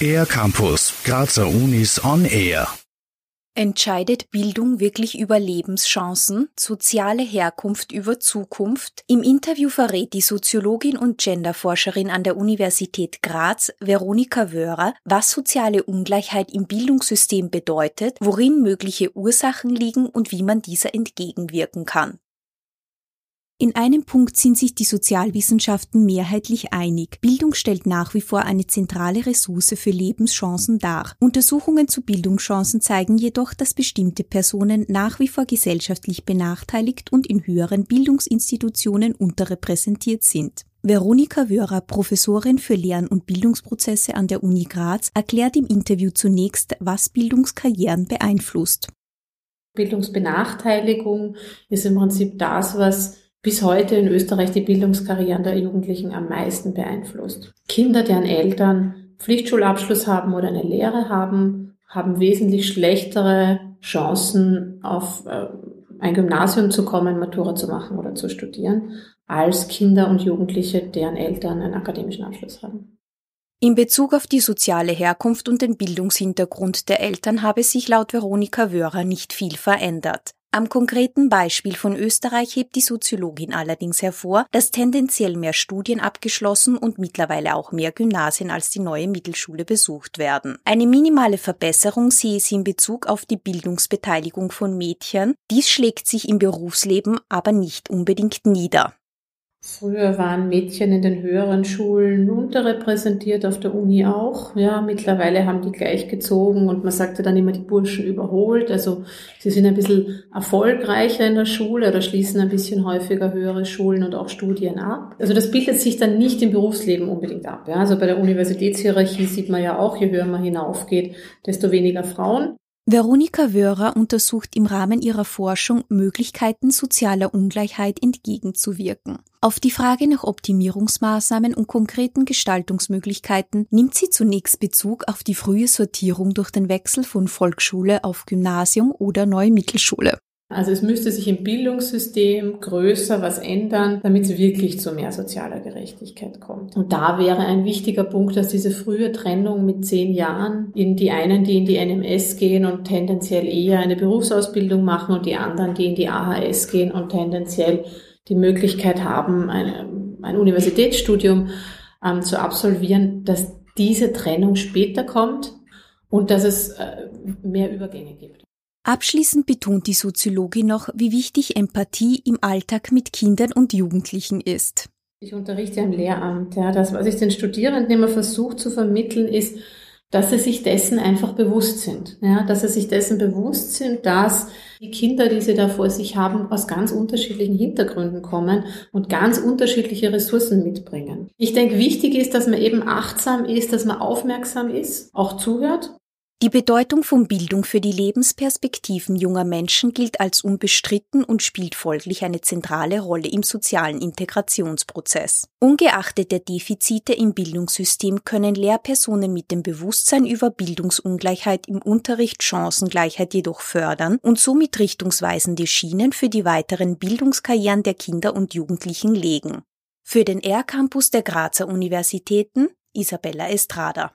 Air Campus, Grazer Unis on Air. Entscheidet Bildung wirklich über Lebenschancen, soziale Herkunft über Zukunft? Im Interview verrät die Soziologin und Genderforscherin an der Universität Graz, Veronika Wörer, was soziale Ungleichheit im Bildungssystem bedeutet, worin mögliche Ursachen liegen und wie man dieser entgegenwirken kann. In einem Punkt sind sich die Sozialwissenschaften mehrheitlich einig. Bildung stellt nach wie vor eine zentrale Ressource für Lebenschancen dar. Untersuchungen zu Bildungschancen zeigen jedoch, dass bestimmte Personen nach wie vor gesellschaftlich benachteiligt und in höheren Bildungsinstitutionen unterrepräsentiert sind. Veronika Wörer, Professorin für Lern- und Bildungsprozesse an der Uni Graz, erklärt im Interview zunächst, was Bildungskarrieren beeinflusst. Bildungsbenachteiligung ist im Prinzip das, was bis heute in Österreich die Bildungskarrieren der Jugendlichen am meisten beeinflusst. Kinder, deren Eltern Pflichtschulabschluss haben oder eine Lehre haben, haben wesentlich schlechtere Chancen auf äh, ein Gymnasium zu kommen, Matura zu machen oder zu studieren, als Kinder und Jugendliche, deren Eltern einen akademischen Abschluss haben. In Bezug auf die soziale Herkunft und den Bildungshintergrund der Eltern habe sich laut Veronika Wörer nicht viel verändert. Am konkreten Beispiel von Österreich hebt die Soziologin allerdings hervor, dass tendenziell mehr Studien abgeschlossen und mittlerweile auch mehr Gymnasien als die neue Mittelschule besucht werden. Eine minimale Verbesserung sehe sie in Bezug auf die Bildungsbeteiligung von Mädchen. Dies schlägt sich im Berufsleben aber nicht unbedingt nieder. Früher waren Mädchen in den höheren Schulen unterrepräsentiert, auf der Uni auch. Ja, mittlerweile haben die gleich gezogen und man sagte dann immer, die Burschen überholt. Also sie sind ein bisschen erfolgreicher in der Schule oder schließen ein bisschen häufiger höhere Schulen und auch Studien ab. Also das bildet sich dann nicht im Berufsleben unbedingt ab. Ja, also bei der Universitätshierarchie sieht man ja auch, je höher man hinaufgeht, desto weniger Frauen. Veronika Wörer untersucht im Rahmen ihrer Forschung Möglichkeiten sozialer Ungleichheit entgegenzuwirken. Auf die Frage nach Optimierungsmaßnahmen und konkreten Gestaltungsmöglichkeiten nimmt sie zunächst Bezug auf die frühe Sortierung durch den Wechsel von Volksschule auf Gymnasium oder neue Mittelschule. Also es müsste sich im Bildungssystem größer was ändern, damit es wirklich zu mehr sozialer Gerechtigkeit kommt. Und da wäre ein wichtiger Punkt, dass diese frühe Trennung mit zehn Jahren in die einen, die in die NMS gehen und tendenziell eher eine Berufsausbildung machen und die anderen, die in die AHS gehen und tendenziell die Möglichkeit haben, eine, ein Universitätsstudium ähm, zu absolvieren, dass diese Trennung später kommt und dass es äh, mehr Übergänge gibt. Abschließend betont die Soziologin noch, wie wichtig Empathie im Alltag mit Kindern und Jugendlichen ist. Ich unterrichte am Lehramt. Ja. Das, was ich den Studierenden immer versuche zu vermitteln, ist, dass sie sich dessen einfach bewusst sind. Ja, dass sie sich dessen bewusst sind, dass die Kinder, die sie da vor sich haben, aus ganz unterschiedlichen Hintergründen kommen und ganz unterschiedliche Ressourcen mitbringen. Ich denke, wichtig ist, dass man eben achtsam ist, dass man aufmerksam ist, auch zuhört die Bedeutung von Bildung für die Lebensperspektiven junger Menschen gilt als unbestritten und spielt folglich eine zentrale Rolle im sozialen Integrationsprozess. Ungeachtet der Defizite im Bildungssystem können Lehrpersonen mit dem Bewusstsein über Bildungsungleichheit im Unterricht Chancengleichheit jedoch fördern und somit richtungsweisende Schienen für die weiteren Bildungskarrieren der Kinder und Jugendlichen legen. Für den R-Campus der Grazer Universitäten Isabella Estrada.